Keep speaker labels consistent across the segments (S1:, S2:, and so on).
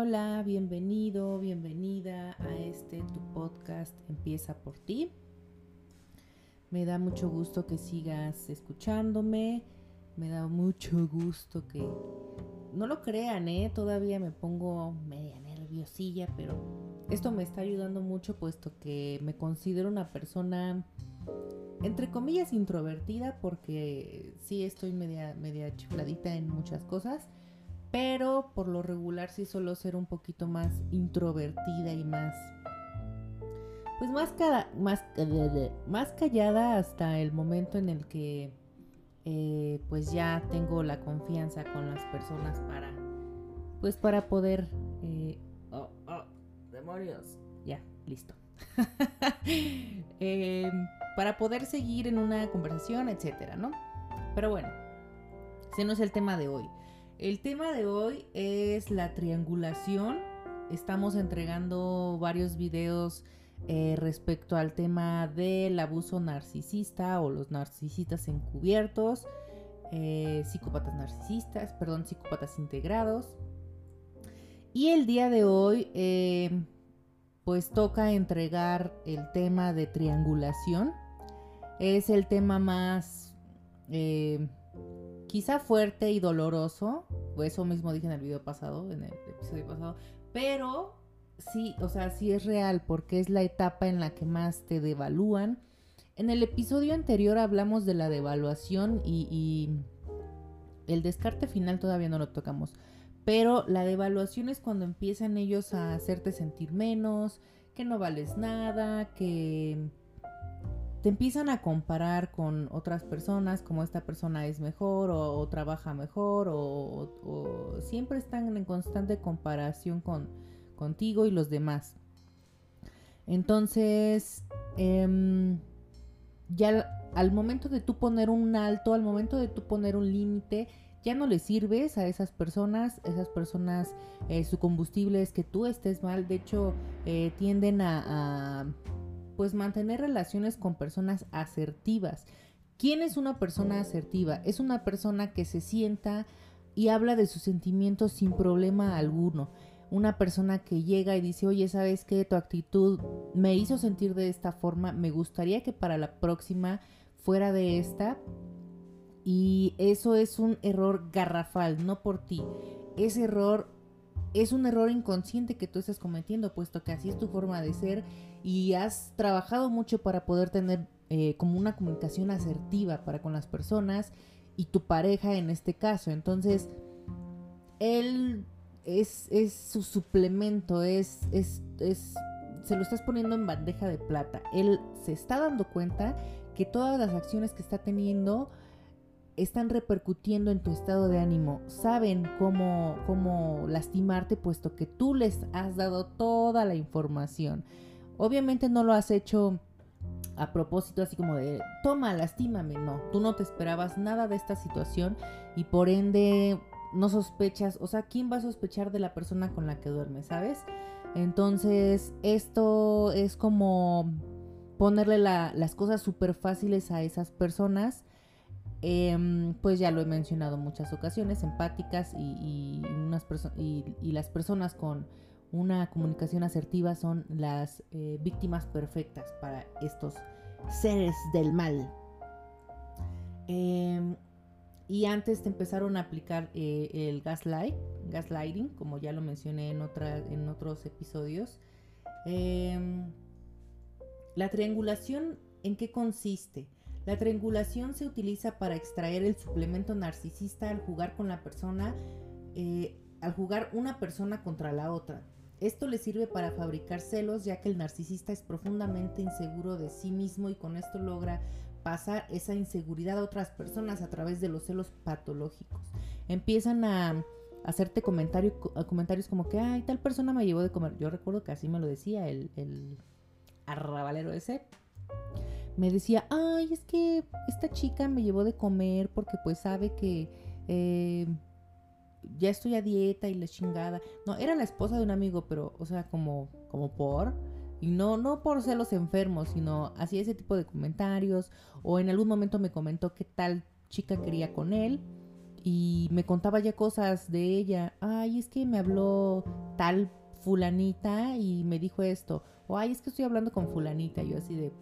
S1: Hola, bienvenido, bienvenida a este tu podcast Empieza por ti. Me da mucho gusto que sigas escuchándome. Me da mucho gusto que no lo crean, ¿eh? Todavía me pongo media nerviosilla, pero esto me está ayudando mucho puesto que me considero una persona entre comillas introvertida porque sí estoy media media chifladita en muchas cosas pero por lo regular sí suelo ser un poquito más introvertida y más pues más, más, más callada hasta el momento en el que eh, pues ya tengo la confianza con las personas para pues para poder eh, oh, oh, demonios ya listo. Eh, para poder seguir en una conversación etcétera no pero bueno ese no es el tema de hoy el tema de hoy es la triangulación. Estamos entregando varios videos eh, respecto al tema del abuso narcisista o los narcisistas encubiertos, eh, psicópatas narcisistas, perdón, psicópatas integrados. Y el día de hoy, eh, pues toca entregar el tema de triangulación. Es el tema más quizá fuerte y doloroso, eso mismo dije en el video pasado, en el episodio pasado, pero sí, o sea, sí es real porque es la etapa en la que más te devalúan. En el episodio anterior hablamos de la devaluación y, y el descarte final todavía no lo tocamos, pero la devaluación es cuando empiezan ellos a hacerte sentir menos, que no vales nada, que te empiezan a comparar con otras personas, como esta persona es mejor o, trabaja mejor o, siempre están en constante comparación con contigo y los demás. Entonces, em, ya al momento de tú poner un alto, al momento de tú poner un límite, ya no le sirves a esas personas, esas personas, eh, su combustible es que tú estés mal, de hecho, eh, tienden a pues mantener relaciones con personas asertivas. ¿Quién es una persona asertiva? Es una persona que se sienta y habla de sus sentimientos sin problema alguno. Una persona que llega y dice, oye, ¿sabes qué? Tu actitud me hizo sentir de esta forma, me gustaría que para la próxima fuera de esta. Y eso es un error garrafal, no por ti. Ese error es un error inconsciente que tú estás cometiendo, puesto que así es tu forma de ser y has trabajado mucho para poder tener eh, como una comunicación asertiva para con las personas y tu pareja en este caso. Entonces, él es, es su suplemento, es, es, es, se lo estás poniendo en bandeja de plata. Él se está dando cuenta que todas las acciones que está teniendo están repercutiendo en tu estado de ánimo, saben cómo, cómo lastimarte puesto que tú les has dado toda la información. Obviamente no lo has hecho a propósito así como de, toma, lastímame, no, tú no te esperabas nada de esta situación y por ende no sospechas, o sea, ¿quién va a sospechar de la persona con la que duerme, sabes? Entonces, esto es como ponerle las cosas súper fáciles a esas personas Em, pues ya lo he mencionado muchas ocasiones, empáticas y, las personas con una comunicación asertiva son las eh, víctimas perfectas para estos seres del mal. Em, y antes te empezaron a aplicar eh, el gaslight, gaslighting, como ya lo mencioné en, en otros episodios. Em, la triangulación, ¿en qué consiste? La triangulación se utiliza para extraer el suplemento narcisista al jugar con la persona, eh, al jugar una persona contra la otra. Esto le sirve para fabricar celos ya que el narcisista es profundamente inseguro de sí mismo y con esto logra pasar esa inseguridad a otras personas a través de los celos patológicos. Empiezan a hacerte comentarios como que, ay, tal persona me llevó de comer. Yo recuerdo que así me lo decía el, el arrabalero ese me decía, ay, es que esta chica me llevó de comer porque pues sabe que eh, ya estoy a dieta y la chingada. No, era la esposa de un amigo, pero, o sea, como, como por. Y no, no por celos enfermos, sino hacía ese tipo de comentarios. O en algún momento me comentó que tal chica quería con él. y me contaba ya cosas de ella. Ay, es que me habló tal fulanita y me dijo esto. O ay, es que estoy hablando con fulanita. Yo así de...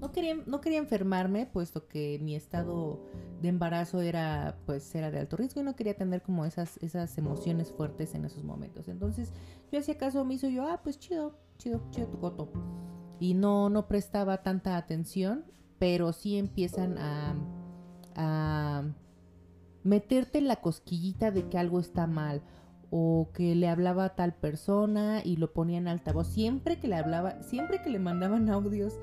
S1: No quería, no quería enfermarme, puesto que mi estado de embarazo era, pues, era de alto riesgo y no quería tener como esas, esas emociones fuertes en esos momentos. Entonces, yo hacía caso omiso, yo, ah, pues chido, chido, chido tu coto. Y no, no prestaba tanta atención, pero sí empiezan a, a meterte en la cosquillita de que algo está mal o que le hablaba a tal persona y lo ponía en altavoz. Siempre que le hablaba, siempre que le mandaban audios,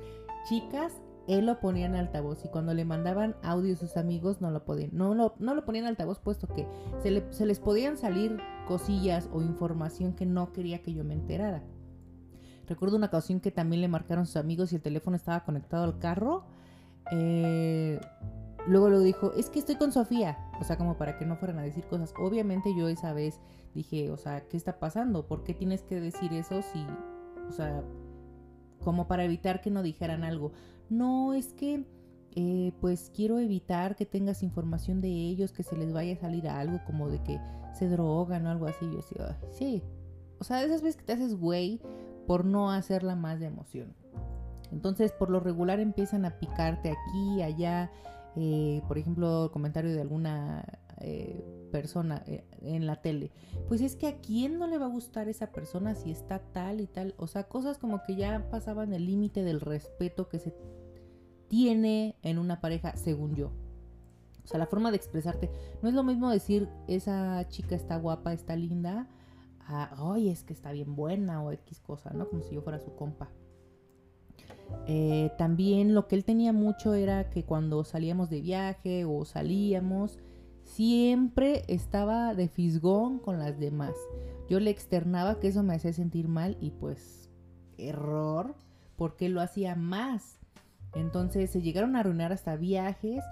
S1: chicas, él lo ponía en altavoz y cuando le mandaban audios a sus amigos no lo podían, no lo, no lo ponían en altavoz puesto que se, se les podían salir cosillas o información que no quería que yo me enterara. Recuerdo una ocasión que también le marcaron sus amigos y el teléfono estaba conectado al carro. Eh, luego lo dijo, es que estoy con Sofía. O sea, como para que no fueran a decir cosas. Obviamente yo esa vez dije, o sea, ¿qué está pasando? ¿Por qué tienes que decir eso si, o sea, como para evitar que no dijeran algo? No, es que, eh, pues quiero evitar que tengas información de ellos, que se les vaya a salir algo como de que se drogan o algo así. Yo así, sí. O sea, esas veces que te haces güey por no hacerla más de emoción. Entonces, por lo regular empiezan a picarte aquí, allá. Eh, por ejemplo, comentario de alguna eh, persona eh, en la tele. Pues es que a quién no le va a gustar esa persona si está tal y tal. O sea, cosas como que ya pasaban el límite del respeto que se tiene en una pareja, según yo. O sea, la forma de expresarte. No es lo mismo decir esa chica está guapa, está linda, ay, es que está bien buena o X cosa, ¿no? Como si yo fuera su compa. Eh, también lo que él tenía mucho era que cuando salíamos de viaje o salíamos, siempre estaba de fisgón con las demás. Yo le externaba que eso me hacía sentir mal y pues error, porque lo hacía más. Entonces se llegaron a arruinar hasta viajes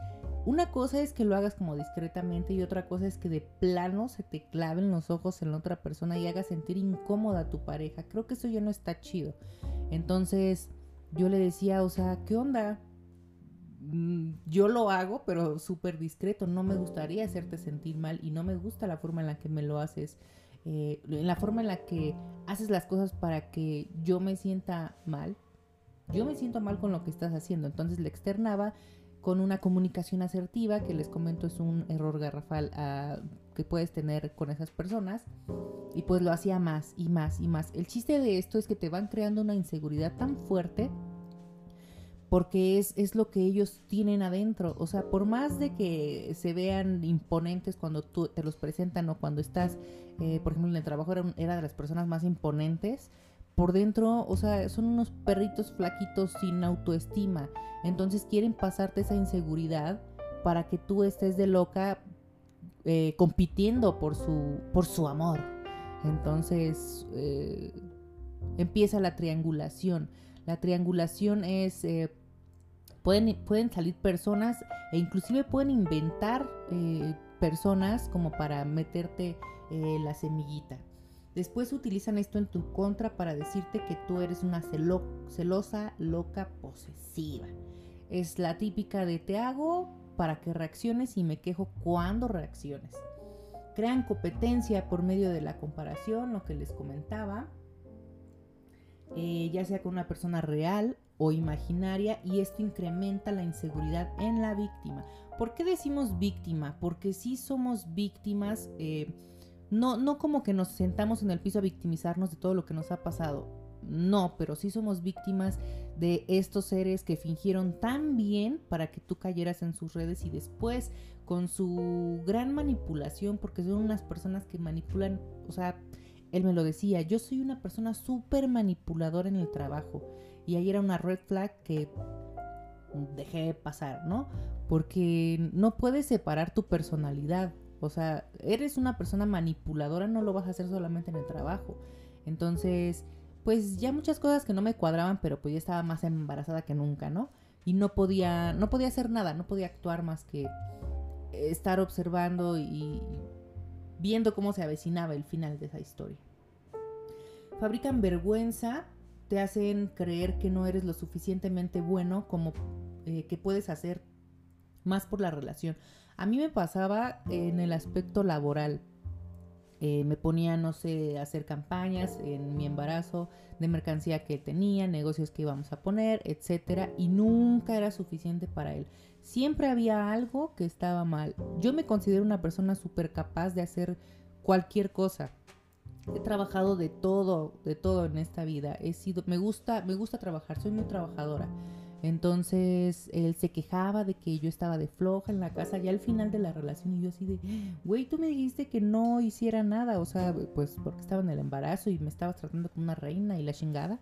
S1: una cosa es que lo hagas como discretamente y otra cosa es que de plano se te claven los ojos en la otra persona y hagas sentir incómoda a tu pareja. Creo que eso ya no está chido. Entonces yo le decía, o sea, ¿qué onda? Mm, yo lo hago, pero súper discreto. No me gustaría hacerte sentir mal y no me gusta la forma en la que me lo haces. Eh, en la forma en la que haces las cosas para que yo me sienta mal. Yo me siento mal con lo que estás haciendo. Entonces le externaba con una comunicación asertiva, que les comento es un error garrafal ah, que puedes tener con esas personas. Y pues lo hacía más y más y más. El chiste de esto es que te van creando una inseguridad tan fuerte porque es, es lo que ellos tienen adentro. O sea, por más de que se vean imponentes cuando tú te los presentan o cuando estás, eh, por ejemplo, en el trabajo era, era de las personas más imponentes, por dentro, o sea, son unos perritos flaquitos sin autoestima. Entonces quieren pasarte esa inseguridad para que tú estés de loca eh, compitiendo por su, por su amor. Entonces eh, empieza la triangulación. La triangulación es... pueden, pueden salir personas e inclusive pueden inventar personas como para meterte la semillita. Después utilizan esto en tu contra para decirte que tú eres una celosa, loca, posesiva. Es la típica de te hago para que reacciones y me quejo cuando reacciones. Crean competencia por medio de la comparación, lo que les comentaba, eh, ya sea con una persona real o imaginaria, y esto incrementa la inseguridad en la víctima. ¿Por qué decimos víctima? Porque si somos víctimas. Eh, no, no como que nos sentamos en el piso a victimizarnos de todo lo que nos ha pasado. No, pero sí somos víctimas de estos seres que fingieron tan bien para que tú cayeras en sus redes y después con su gran manipulación, porque son unas personas que manipulan, o sea, él me lo decía, yo soy una persona súper manipuladora en el trabajo y ahí era una red flag que dejé pasar, ¿no? Porque no puedes separar tu personalidad o sea, eres una persona manipuladora, no lo vas a hacer solamente en el trabajo. Entonces, pues ya muchas cosas que no me cuadraban, pero pues ya estaba más embarazada que nunca, ¿no? Y no podía, no podía hacer nada, no podía actuar más que estar observando y viendo cómo se avecinaba el final de esa historia. Fabrican vergüenza, te hacen creer que no eres lo suficientemente bueno como eh, que puedes hacer más por la relación. A mí me pasaba en el aspecto laboral. Eh, me ponía, no sé, a hacer campañas en mi embarazo de mercancía que tenía, negocios que íbamos a poner, etcétera, y nunca era suficiente para él. Siempre había algo que estaba mal. Yo me considero una persona súper capaz de hacer cualquier cosa. He trabajado de todo, de todo en esta vida. He sido, me gusta, me gusta trabajar, soy muy trabajadora. Entonces él se quejaba de que yo estaba de floja en la casa ya al final de la relación y yo así de, güey, tú me dijiste que no hiciera nada, o sea, pues porque estaba en el embarazo y me estabas tratando como una reina y la chingada.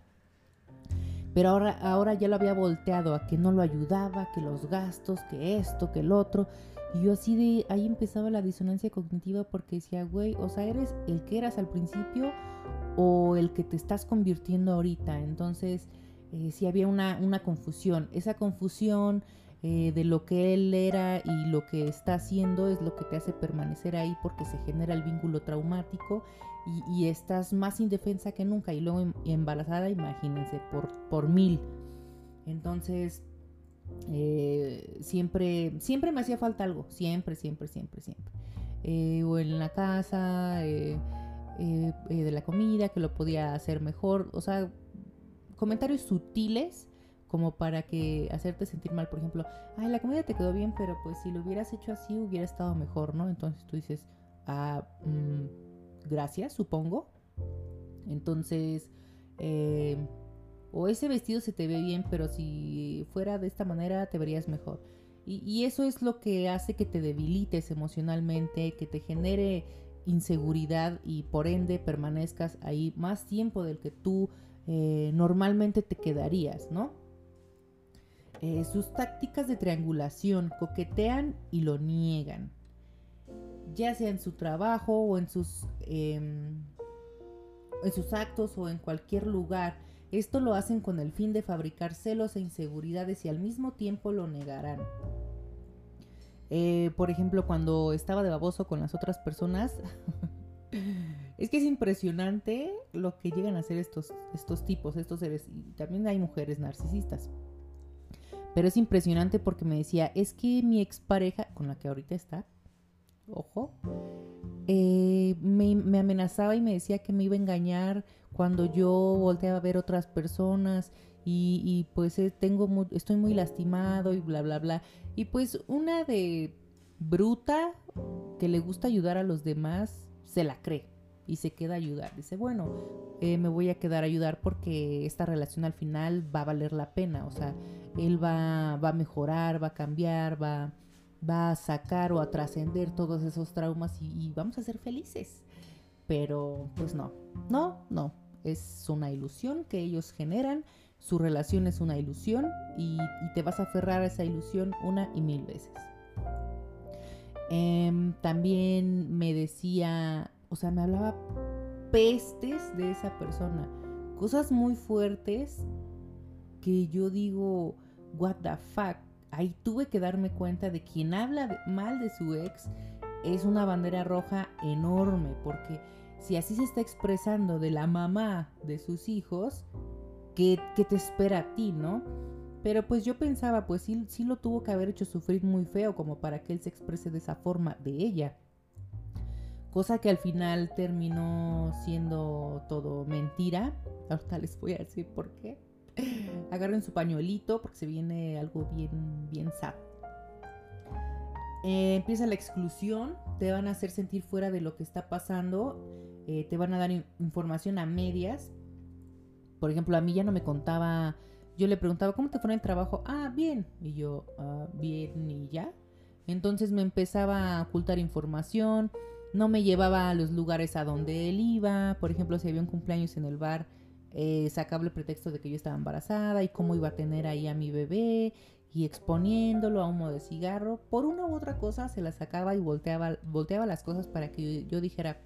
S1: Pero ahora, ahora ya lo había volteado a que no lo ayudaba, que los gastos, que esto, que el otro. Y yo así de ahí empezaba la disonancia cognitiva porque decía, güey, o sea, eres el que eras al principio o el que te estás convirtiendo ahorita. Entonces, eh, sí había una, una, confusión. Esa confusión eh, de lo que él era y lo que está haciendo es lo que te hace permanecer ahí porque se genera el vínculo traumático y, estás más indefensa que nunca. Y luego em, embarazada, imagínense, por, por mil. Entonces, eh, siempre, siempre me hacía falta algo, siempre, siempre, siempre, siempre. Eh, o en la casa, de la comida, que lo podía hacer mejor, o sea, comentarios sutiles como para que hacerte sentir mal, por ejemplo, ay, la comida te quedó bien, pero pues si lo hubieras hecho así hubiera estado mejor, ¿no? Entonces tú dices, ah, mm, gracias, supongo. Entonces, eh, o ese vestido se te ve bien, pero si fuera de esta manera te verías mejor. Y, eso es lo que hace que te debilites emocionalmente, que te genere inseguridad y por ende permanezcas ahí más tiempo del que tú eh, normalmente te quedarías, ¿no? Eh, sus tácticas de triangulación coquetean y lo niegan, ya sea en su trabajo o en sus, em, en sus actos o en cualquier lugar esto lo hacen con el fin de fabricar celos e inseguridades y al mismo tiempo lo negarán. Eh, por ejemplo, cuando estaba de baboso con las otras personas, es que es impresionante lo que llegan a hacer estos, estos tipos, estos seres. Y también hay mujeres narcisistas. Pero es impresionante porque me decía, es que mi expareja, con la que ahorita está, ojo, eh, me, amenazaba y me decía que me iba a engañar cuando yo volteaba a ver otras personas y, pues eh, tengo estoy muy lastimado y bla bla bla y pues una de bruta que le gusta ayudar a los demás se la cree y se queda a ayudar dice bueno eh, me voy a quedar a ayudar porque esta relación al final va a valer la pena o sea él va, va a mejorar va a cambiar va va a sacar o a trascender todos esos traumas y, vamos a ser felices. Pero pues no, no, no. Es una ilusión que ellos generan, su relación es una ilusión y, te vas a aferrar a esa ilusión una y mil veces. Em, también me decía, o sea, me hablaba pestes de esa persona, cosas muy fuertes que yo digo, what the fuck, ahí tuve que darme cuenta de quien habla mal de su ex es una bandera roja enorme, porque si así se está expresando de la mamá de sus hijos, ¿qué, te espera a ti, no? Pero pues yo pensaba, pues sí, sí lo tuvo que haber hecho sufrir muy feo como para que él se exprese de esa forma de ella. Cosa que al final terminó siendo todo mentira. Ahorita les voy a decir por qué. Agarren su pañuelito porque se viene algo bien, bien sad. Eh, empieza la exclusión, te van a hacer sentir fuera de lo que está pasando, eh, te van a dar información a medias. Por ejemplo, a mí ya no me contaba, yo le preguntaba, ¿cómo te fue en el trabajo? Ah, bien. Y yo, ah, bien y ya. Entonces me empezaba a ocultar información, no me llevaba a los lugares a donde él iba. Por ejemplo, si había un cumpleaños en el bar, eh, sacaba el pretexto de que yo estaba embarazada y cómo iba a tener ahí a mi bebé y exponiéndolo a humo de cigarro. Por una u otra cosa se la sacaba y volteaba, volteaba las cosas para que yo, dijera,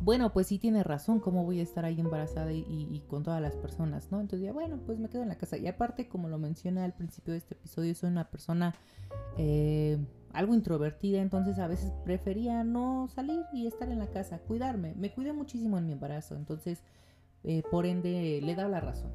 S1: bueno, pues sí tiene razón, ¿cómo voy a estar ahí embarazada y, con todas las personas, no? Entonces ya, bueno, pues me quedo en la casa. Y aparte, como lo mencioné al principio de este episodio, soy una persona eh, algo introvertida, entonces a veces prefería no salir y estar en la casa, cuidarme. Me cuidé muchísimo en mi embarazo, entonces eh, por ende le da la razón.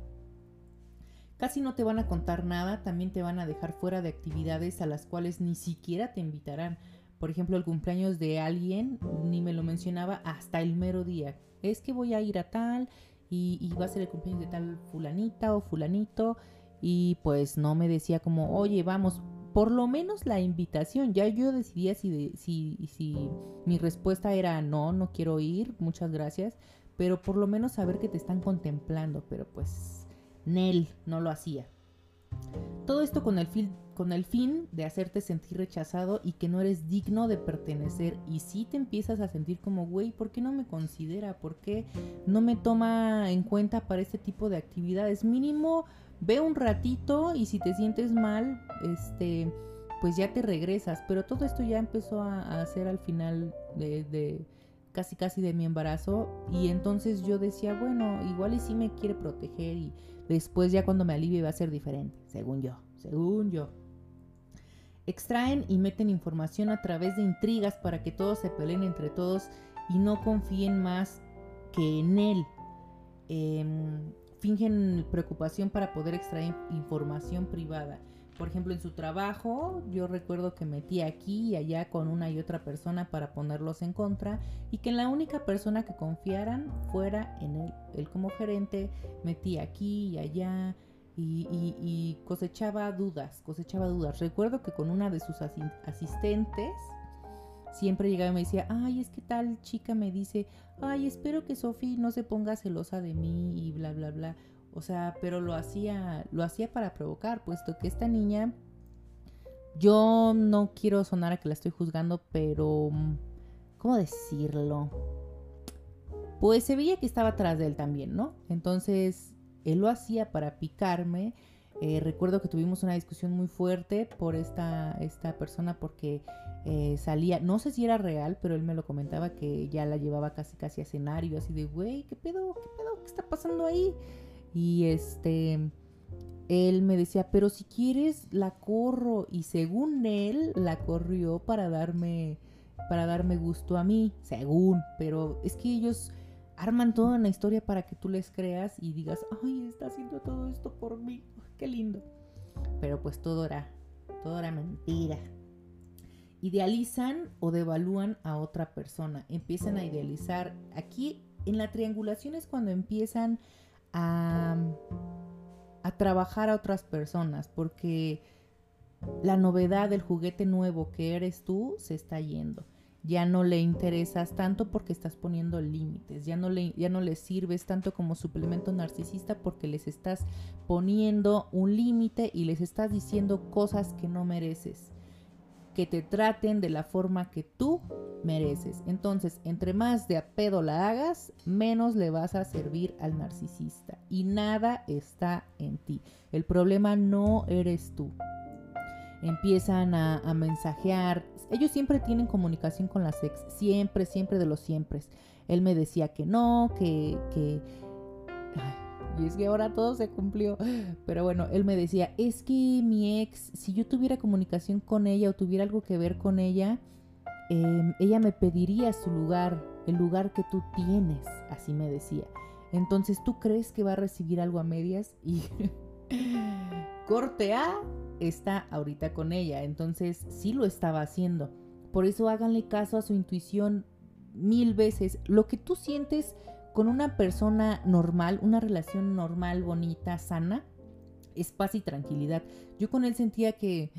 S1: Casi no te van a contar nada, también te van a dejar fuera de actividades a las cuales ni siquiera te invitarán. Por ejemplo, el cumpleaños de alguien, ni me lo mencionaba hasta el mero día. Es que voy a ir a tal y, y va a ser el cumpleaños de tal fulanita o fulanito y pues no me decía como, oye, vamos, por lo menos la invitación. Ya yo decidía si, si, si mi respuesta era no, no quiero ir, muchas gracias, pero por lo menos saber que te están contemplando, pero pues Nel no lo hacía. Todo esto con el, fin, con el fin de hacerte sentir rechazado y que no eres digno de pertenecer. Y si te empiezas a sentir como, güey, ¿por qué no me considera? ¿Por qué no me toma en cuenta para este tipo de actividades? Mínimo ve un ratito y si te sientes mal, este, pues ya te regresas. Pero todo esto ya empezó a, hacer al final de, casi casi de mi embarazo y entonces yo decía, bueno, igual y sí me quiere proteger y después ya cuando me alivie va a ser diferente, según yo, según yo. Extraen y meten información a través de intrigas para que todos se peleen entre todos y no confíen más que en él. Em, fingen preocupación para poder extraer información privada. Por ejemplo, en su trabajo, yo recuerdo que metí aquí y allá con una y otra persona para ponerlos en contra y que la única persona que confiaran fuera en él. Él como gerente metía aquí y allá y, cosechaba dudas, cosechaba dudas. Recuerdo que con una de sus asistentes, siempre llegaba y me decía, ay, es que tal chica me dice, ay, espero que Sofi no se ponga celosa de mí y bla, bla, bla. O sea, pero lo hacía, lo hacía para provocar, puesto que esta niña, yo no quiero sonar a que la estoy juzgando, pero, ¿cómo decirlo? Pues se veía que estaba atrás de él también, ¿no? Entonces, él lo hacía para picarme eh, recuerdo que tuvimos una discusión muy fuerte por esta, esta persona porque eh, salía, no sé si era real, pero él me lo comentaba que ya la llevaba casi casi a escenario, así de, güey, ¿qué pedo? ¿Qué pedo? ¿Qué está pasando ahí? Y este, él me decía, pero si quieres la corro y según él la corrió para darme, para darme gusto a mí, según, pero es que ellos arman toda una historia para que tú les creas y digas, ay, está haciendo todo esto por mí qué lindo. Pero pues todo era, todo era mentira. Idealizan o devalúan a otra persona. Empiezan a idealizar. Aquí en la triangulación es cuando empiezan a, a trabajar a otras personas. Porque la novedad del juguete nuevo que eres tú se está yendo ya no le interesas tanto porque estás poniendo límites, ya no le, ya no sirves tanto como suplemento narcisista porque les estás poniendo un límite y les estás diciendo cosas que no mereces, que te traten de la forma que tú mereces. Entonces, entre más de a pedo la hagas, menos le vas a servir al narcisista y nada está en ti. El problema no eres tú empiezan a, mensajear. Ellos siempre tienen comunicación con las ex, siempre, siempre de los siempre. Él me decía que no, que... que y es que ahora todo se cumplió. Pero bueno, él me decía, es que mi ex, si yo tuviera comunicación con ella o tuviera algo que ver con ella, em, ella me pediría su lugar, el lugar que tú tienes, así me decía. Entonces, ¿tú crees que va a recibir algo a medias? Y corte A, está ahorita con ella. Entonces sí lo estaba haciendo. Por eso háganle caso a su intuición mil veces. Lo que tú sientes con una persona normal, una relación normal, bonita, sana, es paz y tranquilidad. Yo con él sentía que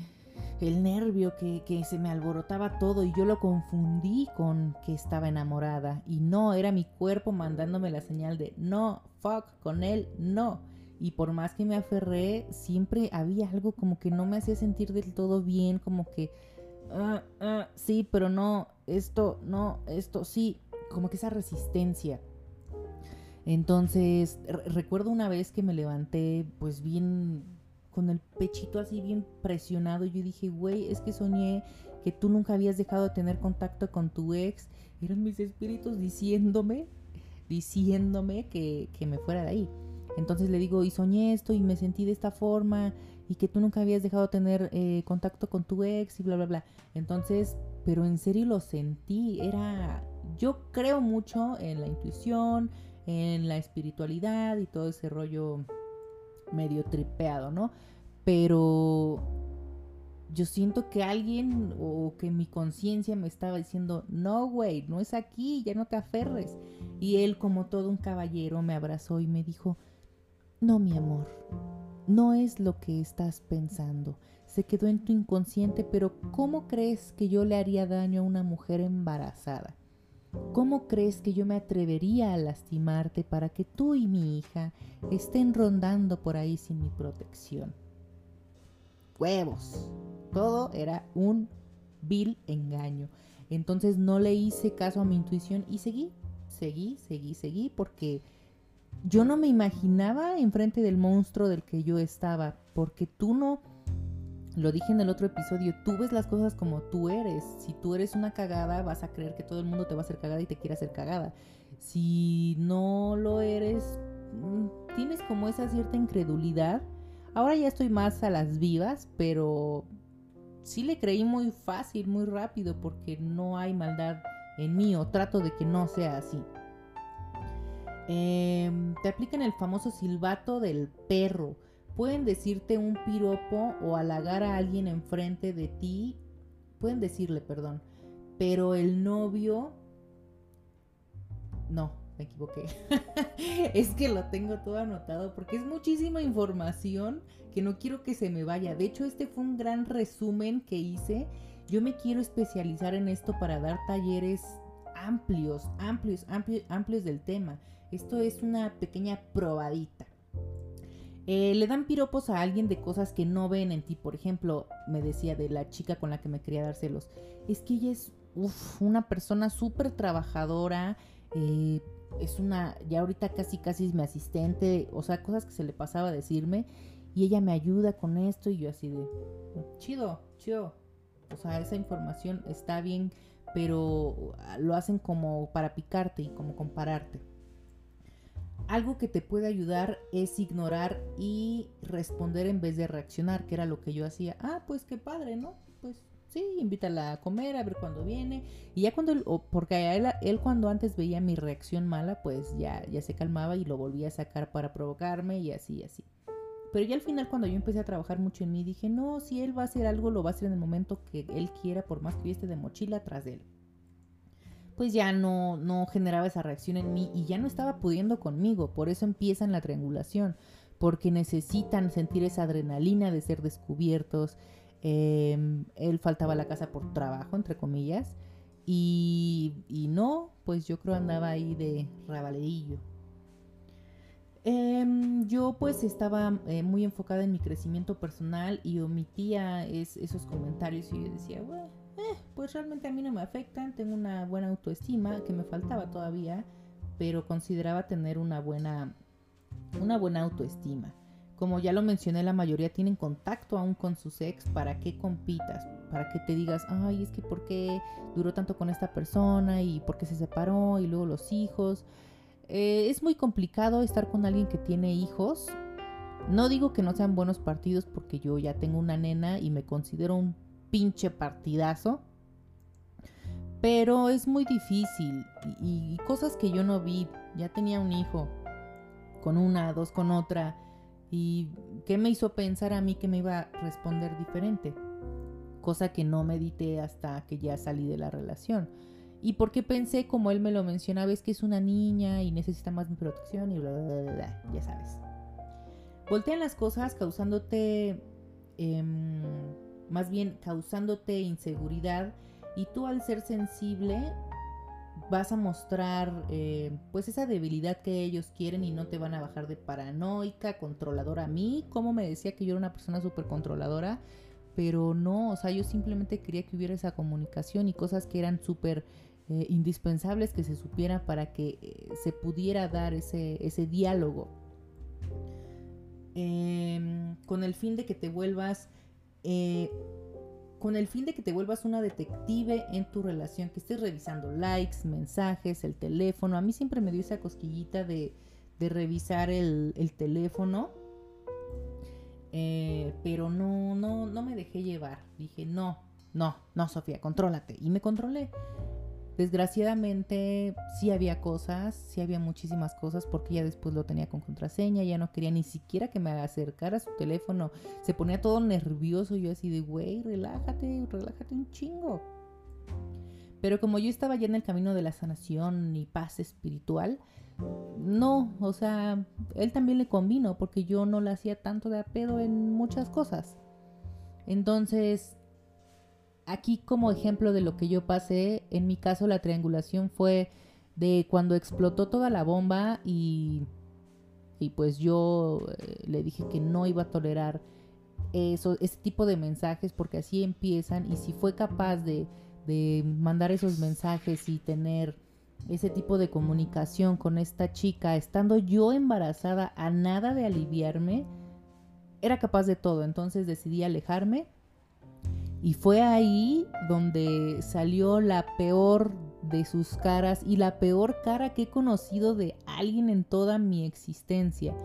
S1: el nervio, que, que, se me alborotaba todo y yo lo confundí con que estaba enamorada. Y no, era mi cuerpo mandándome la señal de no, fuck, con él, no y por más que me aferré, siempre había algo como que no me hacía sentir del todo bien, como que, ah, ah, sí, pero no, esto, no, esto, sí, como que esa resistencia. Entonces, recuerdo una vez que me levanté pues bien con el pechito así bien presionado. Yo dije, güey, es que soñé que tú nunca habías dejado de tener contacto con tu ex. Eran mis espíritus diciéndome, diciéndome que, que me fuera de ahí. Entonces le digo, y soñé esto y me sentí de esta forma y que tú nunca habías dejado de tener eh, contacto con tu ex y bla, bla, bla. Entonces, pero en serio lo sentí, era, yo creo mucho en la intuición, en la espiritualidad y todo ese rollo medio tripeado, ¿no? Pero yo siento que alguien o que mi conciencia me estaba diciendo, no, güey, no es aquí, ya no te aferres. Y él, como todo un caballero, me abrazó y me dijo, no, mi amor, no es lo que estás pensando. Se quedó en tu inconsciente, pero ¿cómo crees que yo le haría daño a una mujer embarazada? ¿Cómo crees que yo me atrevería a lastimarte para que tú y mi hija estén rondando por ahí sin mi protección? Huevos. Todo era un vil engaño. Entonces no le hice caso a mi intuición y seguí, seguí, seguí, seguí, porque yo no me imaginaba enfrente del monstruo del que yo estaba, porque tú no, lo dije en el otro episodio, tú ves las cosas como tú eres. Si tú eres una cagada, vas a creer que todo el mundo te va a hacer cagada y te quiere hacer cagada. Si no lo eres, mm, tienes como esa cierta incredulidad. Ahora ya estoy más a las vivas, pero sí le creí muy fácil, muy rápido, porque no hay maldad en mí o trato de que no sea así. Em, te aplican el famoso silbato del perro. Pueden decirte un piropo o halagar a alguien enfrente de ti. Pueden decirle, perdón. Pero el novio... No, me equivoqué. es que lo tengo todo anotado porque es muchísima información que no quiero que se me vaya. De hecho, este fue un gran resumen que hice. Yo me quiero especializar en esto para dar talleres amplios, amplios, amplios, amplios del tema. Esto es una pequeña probadita. Eh, le dan piropos a alguien de cosas que no ven en ti. Por ejemplo, me decía de la chica con la que me quería dar celos. Es que ella es una persona súper trabajadora, eh, es una, ya ahorita casi casi es mi asistente, o sea, cosas que se le pasaba a decirme y ella me ayuda con esto y yo así de, chido, chido. O sea, esa información está bien, pero lo hacen como para picarte y como compararte. Algo que te puede ayudar es ignorar y responder en vez de reaccionar, que era lo que yo hacía. Ah, pues qué padre, ¿no? Pues sí, invítala a comer, a ver cuándo viene. Y ya cuando, porque a él, cuando antes veía mi reacción mala, pues ya, ya se calmaba y lo volvía a sacar para provocarme y así, y así. Pero ya al final cuando yo empecé a trabajar mucho en mí, dije, no, si él va a hacer algo, lo va a hacer en el momento que él quiera, por más que yo de mochila de él. Pues ya no, no generaba esa reacción en mí y ya no estaba pudiendo conmigo. Por eso empiezan la triangulación, porque necesitan sentir esa adrenalina de ser descubiertos, Em, él faltaba a la casa por trabajo, entre comillas. Y, no, pues yo creo andaba ahí de rabaledillo. Em, yo pues estaba eh, muy enfocada en mi crecimiento personal y omitía esos comentarios y yo decía, bueno, eh, pues realmente a mí no me afectan, tengo una buena autoestima que me faltaba todavía, pero consideraba tener una buena, una buena autoestima. Como ya lo mencioné, la mayoría tienen contacto aún con sus ex. ¿Para qué compitas? Para que te digas, ay, es que por qué duró tanto con esta persona y por qué se separó y luego los hijos. Eh, es muy complicado estar con alguien que tiene hijos. No digo que no sean buenos partidos porque yo ya tengo una nena y me considero un pinche partidazo. Pero es muy difícil y, cosas que yo no vi. Ya tenía un hijo con una, dos con otra ¿Y qué me hizo pensar a mí que me iba a responder diferente? Cosa que no medité hasta que ya salí de la relación. Y porque pensé, como él me lo mencionaba, es que es una niña y necesita más mi protección y bla, bla, bla, bla ya sabes. Voltean las cosas causándote, em, más bien causándote inseguridad y tú al ser sensible vas a mostrar eh, pues esa debilidad que ellos quieren y no te van a bajar de paranoica, controladora. A mí, como me decía que yo era una persona súper controladora, pero no, o sea, yo simplemente quería que hubiera esa comunicación y cosas que eran súper eh, indispensables que se supiera para que eh, se pudiera dar ese, ese diálogo. Em, con el fin de que te vuelvas con el fin de que te vuelvas una detective en tu relación, que estés revisando likes, mensajes, el teléfono. A mí siempre me dio esa cosquillita de, revisar el, teléfono. Eh, pero no, no, no me dejé llevar. Dije, no, no, no, Sofía, contrólate. Y me controlé. Desgraciadamente sí había cosas, sí había muchísimas cosas porque ya después lo tenía con contraseña, ya no quería ni siquiera que me acercara a su teléfono, se ponía todo nervioso, yo así de, güey, relájate, relájate un chingo. Pero como yo estaba ya en el camino de la sanación y paz espiritual, no, o sea, él también le convino porque yo no le hacía tanto de apedo en muchas cosas. Entonces, aquí como ejemplo de lo que yo pasé, en mi caso la triangulación fue de cuando explotó toda la bomba y, y pues yo eh, le dije que no iba a tolerar eso, ese tipo de mensajes porque así empiezan y si fue capaz de, de mandar esos mensajes y tener ese tipo de comunicación con esta chica, estando yo embarazada a nada de aliviarme, era capaz de todo, entonces decidí alejarme y fue ahí donde salió la peor de sus caras y la peor cara que he conocido de alguien en toda mi existencia.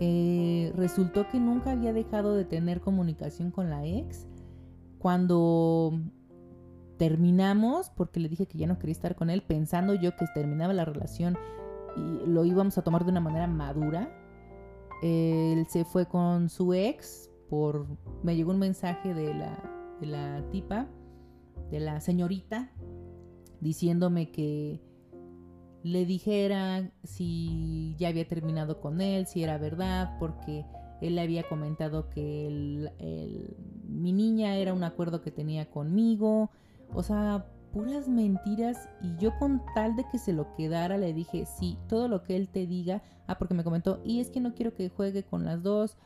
S1: Eh, resultó que nunca había dejado de tener comunicación con la ex. Cuando terminamos, porque le dije que ya no quería estar con él, pensando yo que terminaba la relación y lo íbamos a tomar de una manera madura, él se fue con su ex por... Me llegó un mensaje de la de la tipa, de la señorita, diciéndome que le dijera si ya había terminado con él, si era verdad, porque él le había comentado que mi niña era un acuerdo que tenía conmigo, o sea, puras mentiras. Y yo con tal de que se lo quedara le dije, sí, todo lo que él te diga, ah, porque me comentó, y es que no quiero que juegue con las dos,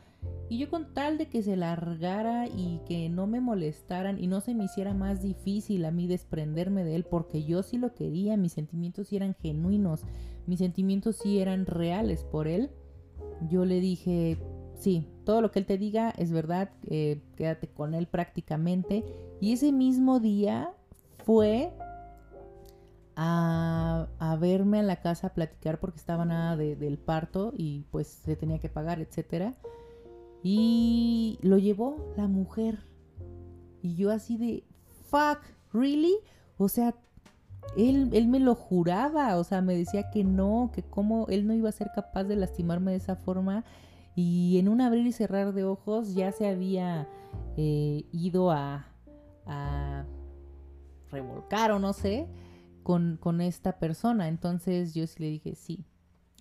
S1: y yo con tal de que se largara y que no me molestaran y no se me hiciera más difícil a mí desprenderme de él, porque yo sí lo quería, mis sentimientos sí eran genuinos, mis sentimientos sí eran reales por él, yo le dije, sí, todo lo que él te diga es verdad, eh, quédate con él prácticamente. Y ese mismo día fue a, verme a la casa a platicar porque estaba nada del parto y pues se tenía que pagar, etcétera. Y lo llevó la mujer. Y yo así de, fuck, ¿really? O sea, él, él me lo juraba, o sea, me decía que no, que cómo él no iba a ser capaz de lastimarme de esa forma. Y en un abrir y cerrar de ojos ya se había eh, ido a, a revolcar o no sé con, con esta persona. Entonces yo sí le dije, sí,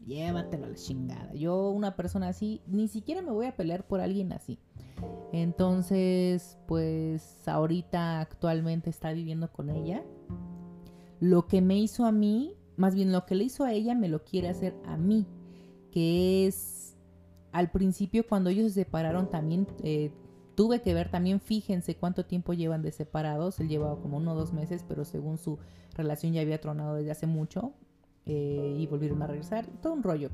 S1: llévatelo a la chingada. Yo, una persona así, ni siquiera me voy a pelear por alguien así. Entonces, pues ahorita actualmente está viviendo con ella. Lo que me hizo a mí, más bien lo que le hizo a ella, me lo quiere hacer a mí. Que es, al principio cuando ellos se separaron también, eh, tuve que ver también, fíjense cuánto tiempo llevan de separados. Él llevaba como uno o dos meses, pero según su relación ya había tronado desde hace mucho. Eh, y volvieron a regresar, todo un rollo.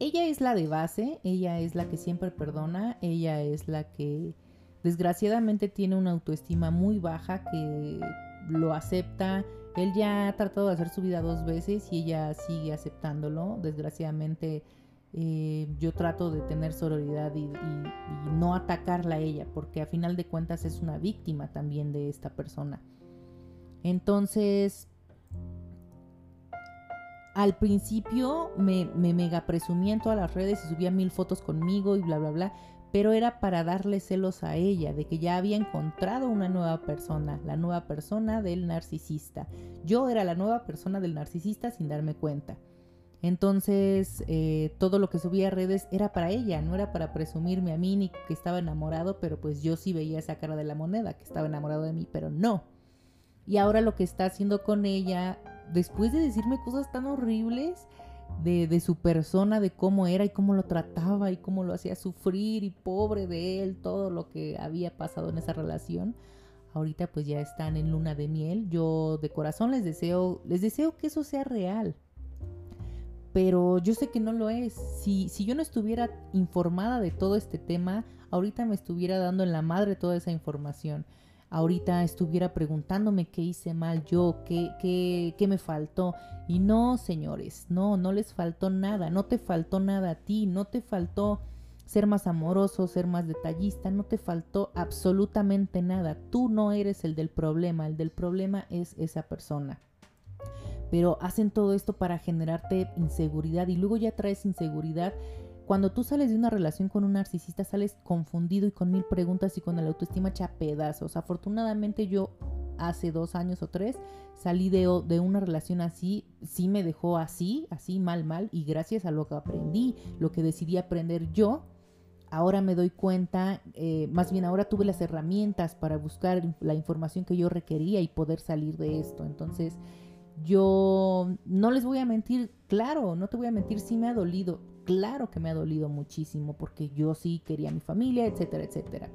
S1: Ella es la de base, ella es la que siempre perdona, ella es la que desgraciadamente tiene una autoestima muy baja que lo acepta. Él ya ha tratado de hacer su vida dos veces y ella sigue aceptándolo. Desgraciadamente eh, yo trato de tener sororidad y, y, no atacarla a ella porque a final de cuentas es una víctima también de esta persona. Entonces, al principio me, mega presumía en todas las redes y subía mil fotos conmigo y bla, bla, bla, pero era para darle celos a ella, de que ya había encontrado una nueva persona, la nueva persona del narcisista. Yo era la nueva persona del narcisista sin darme cuenta. Entonces, eh, todo lo que subía a redes era para ella, no era para presumirme a mí ni que estaba enamorado, pero pues yo sí veía esa cara de la moneda, que estaba enamorado de mí, pero no. Y ahora lo que está haciendo con ella después de decirme cosas tan horribles de, su persona, de cómo era y cómo lo trataba y cómo lo hacía sufrir y pobre de él, todo lo que había pasado en esa relación. Ahorita pues ya están en luna de miel. Yo de corazón les deseo, les deseo que eso sea real. Pero yo sé que no lo es. Si, si yo no estuviera informada de todo este tema, ahorita me estuviera dando en la madre toda esa información ahorita estuviera preguntándome qué hice mal yo, qué, qué, qué me faltó. Y no, señores, no, no les faltó nada, no te faltó nada a ti, no te faltó ser más amoroso, ser más detallista, no te faltó absolutamente nada. Tú no eres el del problema, el del problema es esa persona. pero hacen todo esto para generarte inseguridad y luego ya traes inseguridad. Cuando tú sales de una relación con un narcisista, sales confundido y con mil preguntas y con la autoestima hecha pedazos. Afortunadamente yo hace dos años o tres salí de, de, una relación así, sí me dejó así, así mal, mal, y gracias a lo que aprendí, lo que decidí aprender yo, ahora me doy cuenta, eh, más bien ahora tuve las herramientas para buscar la información que yo requería y poder salir de esto. Entonces, yo no les voy a mentir, claro, no te voy a mentir, sí me ha dolido, claro que me ha dolido muchísimo porque yo sí quería mi familia, etcétera, etcétera.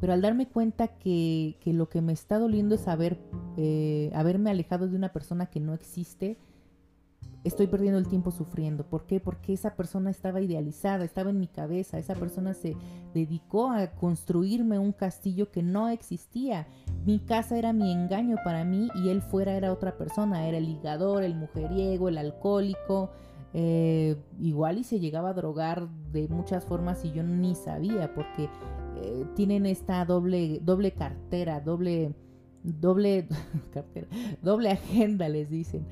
S1: Pero al darme cuenta que, que lo que me está doliendo es haber, eh, haberme alejado de una persona que no existe, estoy perdiendo el tiempo sufriendo. ¿Por qué? Porque esa persona estaba idealizada, estaba en mi cabeza, esa persona se dedicó a construirme un castillo que no existía. Mi casa era mi engaño para mí y él fuera era otra persona, era el ligador, el mujeriego, el alcohólico. Eh, igual y se llegaba a drogar de muchas formas y yo ni sabía porque eh, tienen esta doble, doble cartera, doble, doble, cartera, doble agenda les dicen.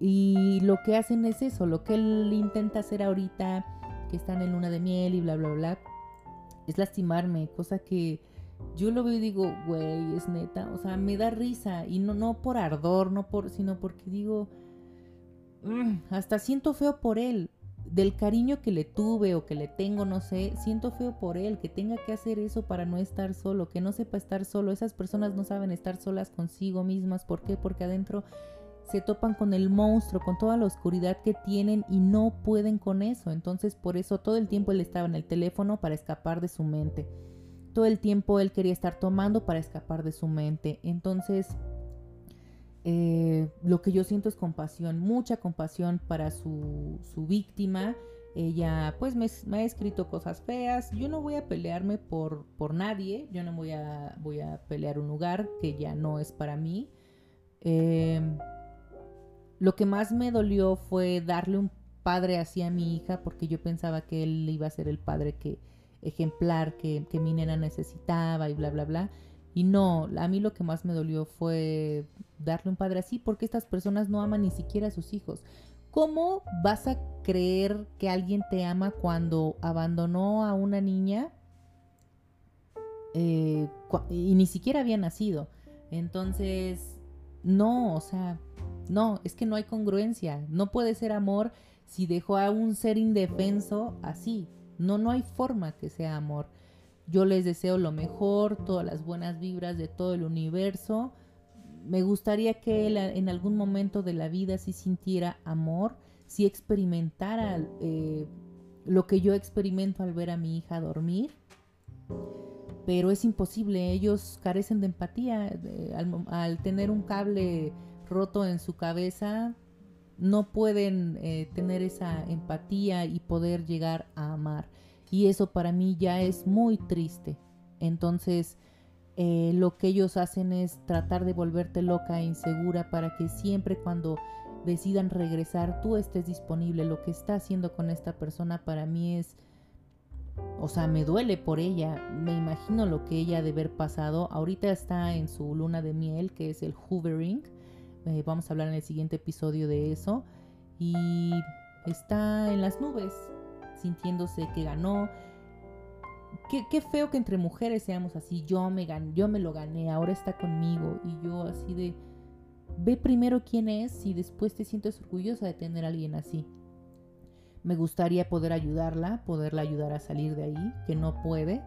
S1: Y lo que hacen es eso, lo que él intenta hacer ahorita, que están en luna de miel y bla, bla, bla, es lastimarme, cosa que yo lo veo y digo, güey, es neta, o sea, me da risa y no, no por ardor, no por, sino porque digo, hasta siento feo por él, del cariño que le tuve o que le tengo, no sé, siento feo por él, que tenga que hacer eso para no estar solo, que no sepa estar solo, esas personas no saben estar solas consigo mismas, ¿por qué? Porque adentro se topan con el monstruo, con toda la oscuridad que tienen y no pueden con eso. Entonces por eso todo el tiempo él estaba en el teléfono para escapar de su mente. Todo el tiempo él quería estar tomando para escapar de su mente. Entonces eh, lo que yo siento es compasión, mucha compasión para su, su víctima. Ella pues me, ha escrito cosas feas. Yo no voy a pelearme por, por nadie. Yo no voy a, voy a pelear un lugar que ya no es para mí. Eh, lo que más me dolió fue darle un padre así a mi hija porque yo pensaba que él iba a ser el padre que ejemplar que, mi nena necesitaba y bla, bla, bla. Y no, a mí lo que más me dolió fue darle un padre así porque estas personas no aman ni siquiera a sus hijos. ¿Cómo vas a creer que alguien te ama cuando abandonó a una niña eh, y ni siquiera había nacido? Entonces, no, o sea, no, es que no hay congruencia. No puede ser amor si dejó a un ser indefenso así. No, no hay forma que sea amor. Yo les deseo lo mejor, todas las buenas vibras de todo el universo. Me gustaría que él en algún momento de la vida sí sintiera amor, si experimentara eh, lo que yo experimento al ver a mi hija dormir. Pero es imposible, ellos carecen de empatía al tener un cable roto en su cabeza, no pueden eh, tener esa empatía y poder llegar a amar. Y eso para mí ya es muy triste. Entonces, eh, lo que ellos hacen es tratar de volverte loca e insegura para que siempre cuando decidan regresar tú estés disponible. Lo que está haciendo con esta persona para mí es, o sea, me duele por ella. Me imagino lo que ella ha de haber pasado. Ahorita está en su luna de miel, que es el hoovering eh, vamos a hablar en el siguiente episodio de eso. Y está en las nubes, sintiéndose que ganó. Qué, feo que entre mujeres seamos así. Yo me, yo me lo gané, ahora está conmigo. Y yo así de... Ve primero quién es y después te sientes orgullosa de tener a alguien así. Me gustaría poder ayudarla, poderla ayudar a salir de ahí, que no puede,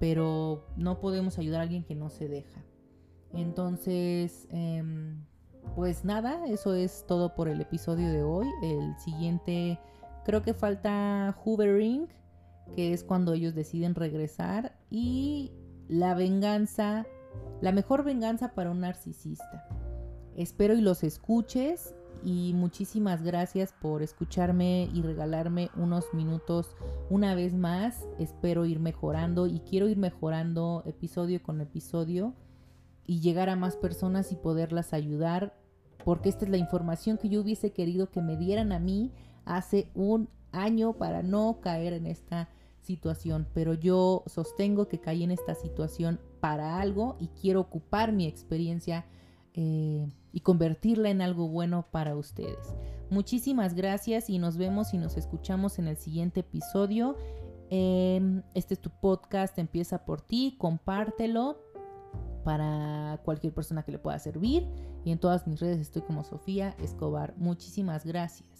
S1: pero no podemos ayudar a alguien que no se deja. Entonces, em, pues nada, eso es todo por el episodio de hoy. El siguiente, creo que falta Hoovering, que es cuando ellos deciden regresar. Y la venganza, la mejor venganza para un narcisista. Espero y los escuches y muchísimas gracias por escucharme y regalarme unos minutos una vez más. Espero ir mejorando y quiero ir mejorando episodio con episodio y llegar a más personas y poderlas ayudar, porque esta es la información que yo hubiese querido que me dieran a mí hace un año para no caer en esta situación, pero yo sostengo que caí en esta situación para algo y quiero ocupar mi experiencia eh, y convertirla en algo bueno para ustedes. Muchísimas gracias y nos vemos y nos escuchamos en el siguiente episodio. Em, este es tu podcast, empieza por ti, compártelo para cualquier persona que le pueda servir. Y en todas mis redes estoy como Sofía Escobar. Muchísimas gracias.